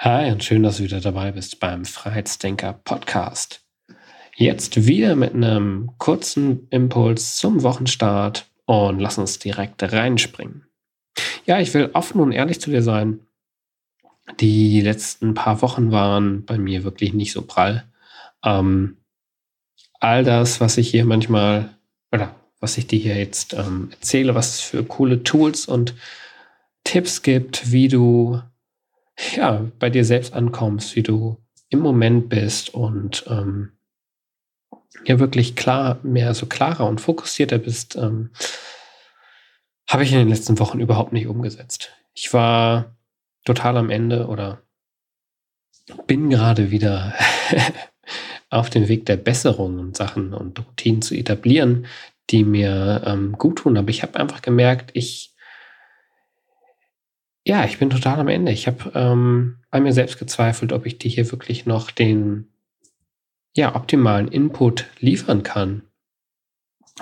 Hi und schön, dass du wieder dabei bist beim Freiheitsdenker Podcast. Jetzt wieder mit einem kurzen Impuls zum Wochenstart und lass uns direkt reinspringen. Ja, ich will offen und ehrlich zu dir sein. Die letzten paar Wochen waren bei mir wirklich nicht so prall. Ähm, all das, was ich hier manchmal oder was ich dir hier jetzt ähm, erzähle, was es für coole Tools und Tipps gibt, wie du ja, bei dir selbst ankommst, wie du im Moment bist und ähm, ja wirklich klar, mehr so klarer und fokussierter bist, ähm, habe ich in den letzten Wochen überhaupt nicht umgesetzt. Ich war total am Ende oder bin gerade wieder auf dem Weg der Besserung und Sachen und Routinen zu etablieren, die mir ähm, gut tun. Aber ich habe einfach gemerkt, ich ja, ich bin total am Ende. Ich habe ähm, an mir selbst gezweifelt, ob ich dir hier wirklich noch den ja, optimalen Input liefern kann,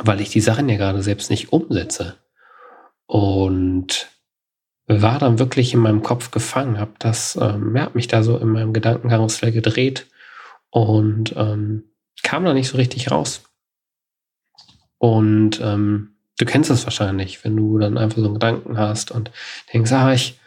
weil ich die Sachen ja gerade selbst nicht umsetze. Und war dann wirklich in meinem Kopf gefangen, habe das, ähm, ja, mich da so in meinem Gedankenkarussell gedreht und ähm, kam da nicht so richtig raus. Und ähm, Du kennst es wahrscheinlich, wenn du dann einfach so einen Gedanken hast und denkst, ah, ich,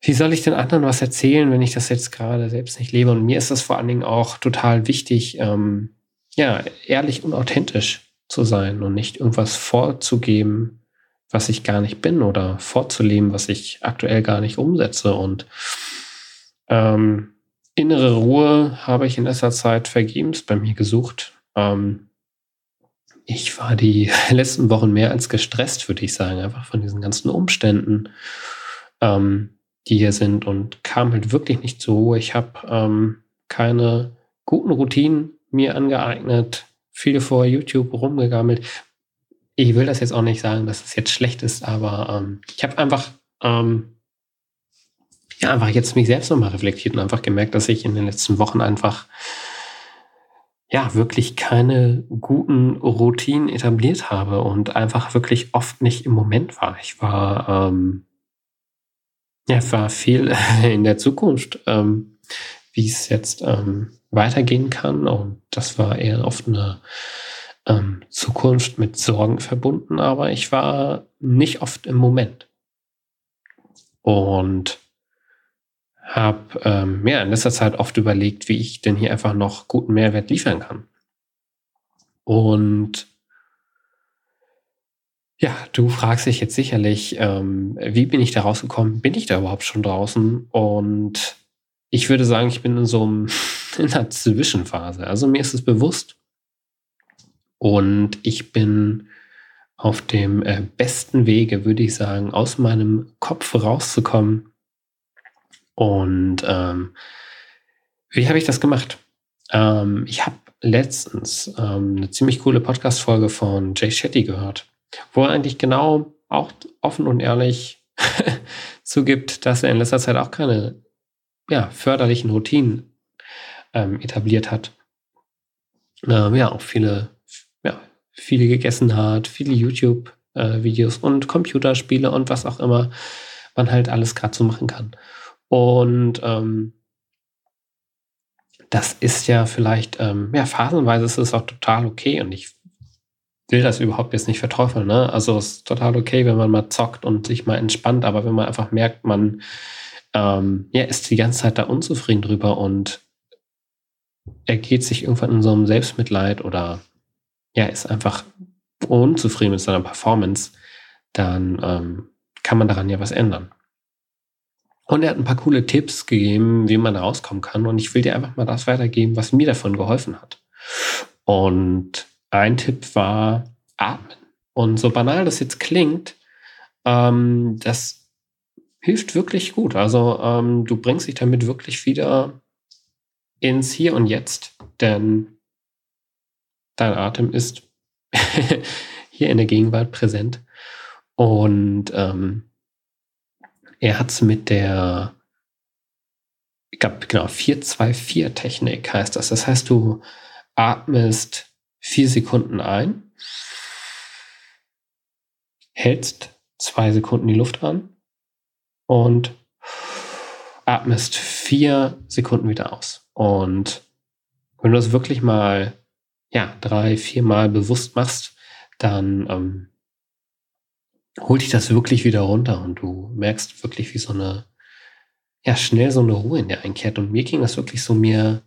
wie soll ich den anderen was erzählen, wenn ich das jetzt gerade selbst nicht lebe? Und mir ist das vor allen Dingen auch total wichtig, ähm, ja, ehrlich und authentisch zu sein und nicht irgendwas vorzugeben, was ich gar nicht bin oder vorzuleben, was ich aktuell gar nicht umsetze. Und ähm, innere Ruhe habe ich in letzter Zeit vergebens bei mir gesucht. Ähm, ich war die letzten Wochen mehr als gestresst, würde ich sagen, einfach von diesen ganzen Umständen, ähm, die hier sind und kam halt wirklich nicht zur Ruhe. Ich habe ähm, keine guten Routinen mir angeeignet, viele vor YouTube rumgegammelt. Ich will das jetzt auch nicht sagen, dass es jetzt schlecht ist, aber ähm, ich habe einfach ähm, ja einfach jetzt mich selbst nochmal reflektiert und einfach gemerkt, dass ich in den letzten Wochen einfach ja, wirklich keine guten Routinen etabliert habe und einfach wirklich oft nicht im Moment war. Ich war, ähm, ja, war viel in der Zukunft, ähm, wie es jetzt ähm, weitergehen kann. Und das war eher oft eine ähm, Zukunft mit Sorgen verbunden, aber ich war nicht oft im Moment. Und habe ähm, ja, in letzter Zeit oft überlegt, wie ich denn hier einfach noch guten Mehrwert liefern kann. Und ja, du fragst dich jetzt sicherlich, ähm, wie bin ich da rausgekommen? Bin ich da überhaupt schon draußen? Und ich würde sagen, ich bin in so einem, in einer Zwischenphase. Also mir ist es bewusst und ich bin auf dem äh, besten Wege, würde ich sagen, aus meinem Kopf rauszukommen und ähm, wie habe ich das gemacht? Ähm, ich habe letztens ähm, eine ziemlich coole Podcast-Folge von Jay Shetty gehört, wo er eigentlich genau auch offen und ehrlich zugibt, dass er in letzter Zeit auch keine ja, förderlichen Routinen ähm, etabliert hat. Ähm, ja, auch viele, ja, viele gegessen hat, viele YouTube-Videos äh, und Computerspiele und was auch immer man halt alles gerade so machen kann. Und ähm, das ist ja vielleicht, ähm, ja, phasenweise ist es auch total okay und ich will das überhaupt jetzt nicht verteufeln. Ne? Also es ist total okay, wenn man mal zockt und sich mal entspannt, aber wenn man einfach merkt, man ähm, ja, ist die ganze Zeit da unzufrieden drüber und er geht sich irgendwann in so einem Selbstmitleid oder ja, ist einfach unzufrieden mit seiner Performance, dann ähm, kann man daran ja was ändern. Und er hat ein paar coole Tipps gegeben, wie man rauskommen kann. Und ich will dir einfach mal das weitergeben, was mir davon geholfen hat. Und ein Tipp war atmen. Und so banal das jetzt klingt, ähm, das hilft wirklich gut. Also ähm, du bringst dich damit wirklich wieder ins Hier und Jetzt, denn dein Atem ist hier in der Gegenwart präsent. Und ähm, er hat es mit der, ich glaube, genau, 4-2-4-Technik heißt das. Das heißt, du atmest vier Sekunden ein, hältst zwei Sekunden die Luft an und atmest vier Sekunden wieder aus. Und wenn du das wirklich mal, ja, drei, vier Mal bewusst machst, dann ähm, holt dich das wirklich wieder runter und du merkst wirklich, wie so eine, ja, schnell so eine Ruhe in dir einkehrt. Und mir ging das wirklich so mir,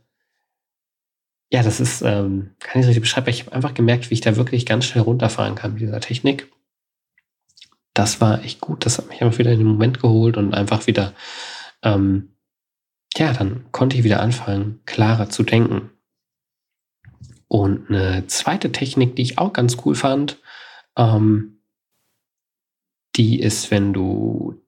ja, das ist, ähm, kann ich richtig beschreiben, ich habe einfach gemerkt, wie ich da wirklich ganz schnell runterfahren kann mit dieser Technik. Das war echt gut. Das hat mich einfach wieder in den Moment geholt und einfach wieder, ähm, ja, dann konnte ich wieder anfangen, klarer zu denken. Und eine zweite Technik, die ich auch ganz cool fand, ähm, die ist, wenn du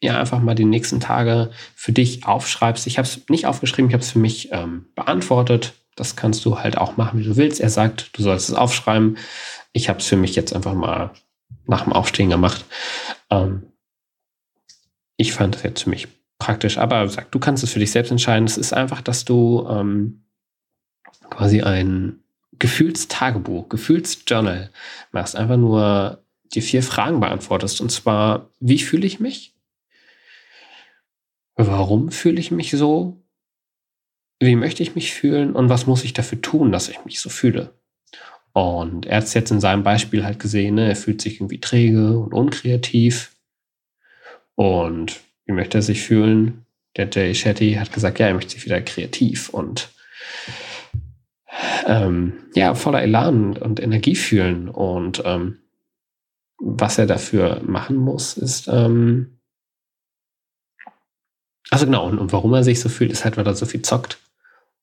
ja einfach mal die nächsten Tage für dich aufschreibst. Ich habe es nicht aufgeschrieben, ich habe es für mich ähm, beantwortet. Das kannst du halt auch machen, wie du willst. Er sagt, du sollst es aufschreiben. Ich habe es für mich jetzt einfach mal nach dem Aufstehen gemacht. Ähm, ich fand das jetzt für mich praktisch, aber sag, du kannst es für dich selbst entscheiden. Es ist einfach, dass du ähm, quasi ein Gefühlstagebuch, Gefühlsjournal machst. Einfach nur die vier Fragen beantwortest. Und zwar, wie fühle ich mich? Warum fühle ich mich so? Wie möchte ich mich fühlen? Und was muss ich dafür tun, dass ich mich so fühle? Und er hat es jetzt in seinem Beispiel halt gesehen, ne? er fühlt sich irgendwie träge und unkreativ. Und wie möchte er sich fühlen? Der Jay Shetty hat gesagt, ja, er möchte sich wieder kreativ und ähm, ja, voller Elan und Energie fühlen. Und ähm, was er dafür machen muss, ist, ähm, also genau, und, und, warum er sich so fühlt, ist halt, weil er so viel zockt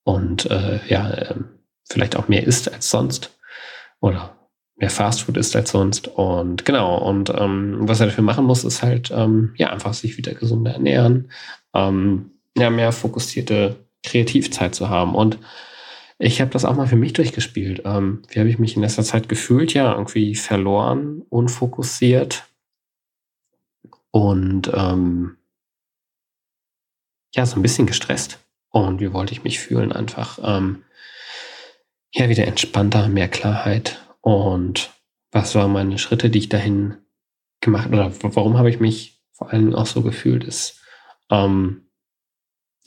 und äh, ja, äh, vielleicht auch mehr isst als sonst oder mehr Fastfood isst als sonst. Und genau, und ähm, was er dafür machen muss, ist halt, ähm, ja, einfach sich wieder gesünder ernähren, ähm, ja, mehr fokussierte Kreativzeit zu haben. Und ich habe das auch mal für mich durchgespielt. Ähm, wie habe ich mich in letzter Zeit gefühlt? Ja, irgendwie verloren, unfokussiert und ähm, ja, so ein bisschen gestresst. Und wie wollte ich mich fühlen? Einfach ähm, ja, wieder entspannter, mehr Klarheit. Und was waren meine Schritte, die ich dahin gemacht oder warum habe ich mich vor allem auch so gefühlt, ist ähm,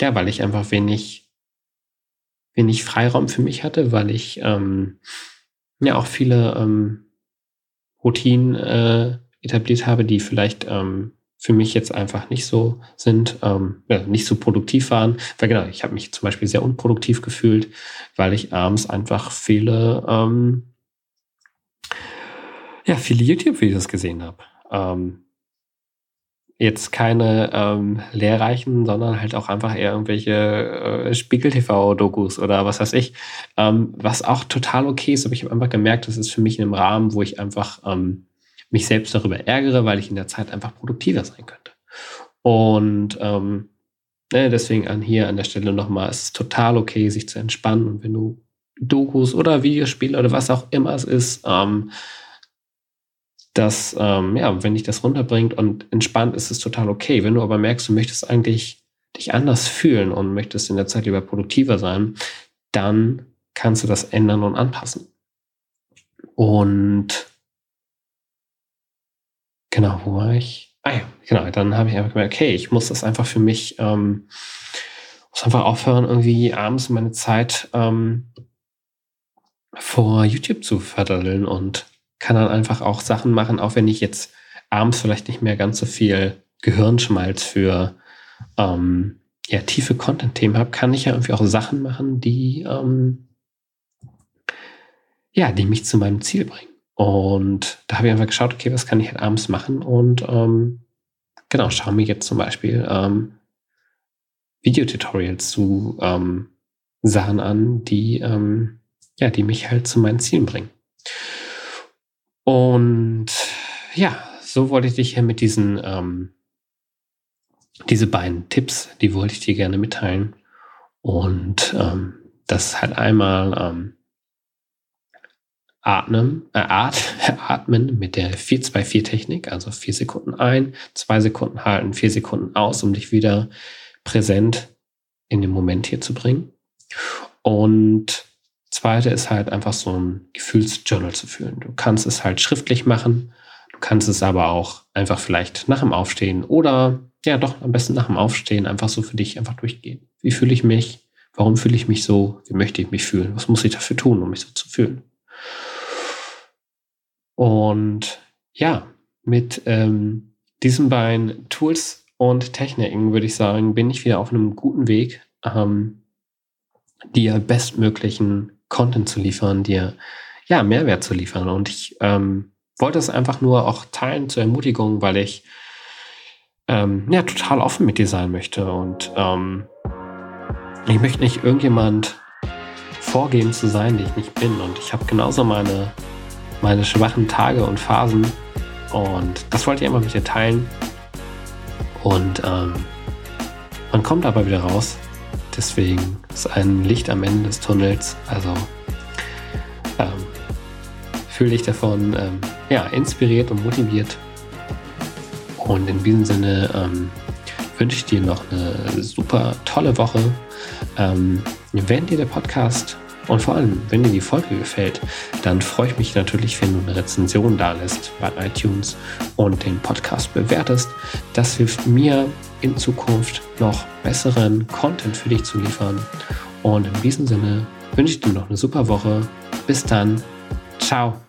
ja, weil ich einfach wenig wenig Freiraum für mich hatte, weil ich ähm, ja auch viele ähm, Routinen äh, etabliert habe, die vielleicht ähm, für mich jetzt einfach nicht so sind, ähm, ja, nicht so produktiv waren. Weil genau, ich habe mich zum Beispiel sehr unproduktiv gefühlt, weil ich abends einfach viele, ähm, ja, viele YouTube-Videos gesehen habe. Ähm, jetzt keine ähm, lehrreichen, sondern halt auch einfach eher irgendwelche äh, Spiegel-TV-Dokus oder was weiß ich, ähm, was auch total okay ist. Aber ich habe einfach gemerkt, das ist für mich in einem Rahmen, wo ich einfach ähm, mich selbst darüber ärgere, weil ich in der Zeit einfach produktiver sein könnte. Und ähm, ne, deswegen an hier an der Stelle nochmal, es ist total okay, sich zu entspannen. Und wenn du Dokus oder Videospiele oder was auch immer es ist, ähm, dass, ähm, ja, wenn dich das runterbringt und entspannt, ist es total okay. Wenn du aber merkst, du möchtest eigentlich dich anders fühlen und möchtest in der Zeit lieber produktiver sein, dann kannst du das ändern und anpassen. Und genau, wo war ich? Ah ja, genau, dann habe ich einfach gemerkt, okay, ich muss das einfach für mich, ähm, muss einfach aufhören, irgendwie abends meine Zeit ähm, vor YouTube zu verdaddeln und kann dann einfach auch Sachen machen, auch wenn ich jetzt abends vielleicht nicht mehr ganz so viel Gehirnschmalz für ähm, ja, tiefe Content-Themen habe, kann ich ja irgendwie auch Sachen machen, die ähm, ja, die mich zu meinem Ziel bringen. Und da habe ich einfach geschaut, okay, was kann ich halt abends machen? Und ähm, genau, schaue mir jetzt zum Beispiel ähm, Videotutorials zu ähm, Sachen an, die, ähm, ja, die mich halt zu meinen Zielen bringen. Und ja, so wollte ich dich hier mit diesen, ähm, diese beiden Tipps, die wollte ich dir gerne mitteilen. Und ähm, das halt einmal ähm, Atmen, äh, At, Atmen mit der 4-2-4-Technik, also vier Sekunden ein, zwei Sekunden halten, vier Sekunden aus, um dich wieder präsent in den Moment hier zu bringen. Und zweite ist halt einfach so ein Gefühlsjournal zu führen. Du kannst es halt schriftlich machen, du kannst es aber auch einfach vielleicht nach dem Aufstehen oder ja doch am besten nach dem Aufstehen einfach so für dich einfach durchgehen. Wie fühle ich mich? Warum fühle ich mich so? Wie möchte ich mich fühlen? Was muss ich dafür tun, um mich so zu fühlen? Und ja, mit ähm, diesen beiden Tools und Techniken würde ich sagen, bin ich wieder auf einem guten Weg, ähm, dir bestmöglichen Content zu liefern, dir ja Mehrwert zu liefern. Und ich ähm, wollte es einfach nur auch teilen zur Ermutigung, weil ich ähm, ja total offen mit dir sein möchte und ähm, ich möchte nicht irgendjemand vorgeben zu sein, die ich nicht bin. Und ich habe genauso meine meine schwachen Tage und Phasen. Und das wollte ich immer mit dir teilen. Und ähm, man kommt aber wieder raus. Deswegen ist ein Licht am Ende des Tunnels. Also ähm, fühle dich davon ähm, ja, inspiriert und motiviert. Und in diesem Sinne ähm, wünsche ich dir noch eine super tolle Woche. Ähm, wenn dir der Podcast und vor allem, wenn dir die Folge gefällt, dann freue ich mich natürlich, wenn du eine Rezension da lässt bei iTunes und den Podcast bewertest. Das hilft mir in Zukunft noch besseren Content für dich zu liefern. Und in diesem Sinne wünsche ich dir noch eine super Woche. Bis dann. Ciao.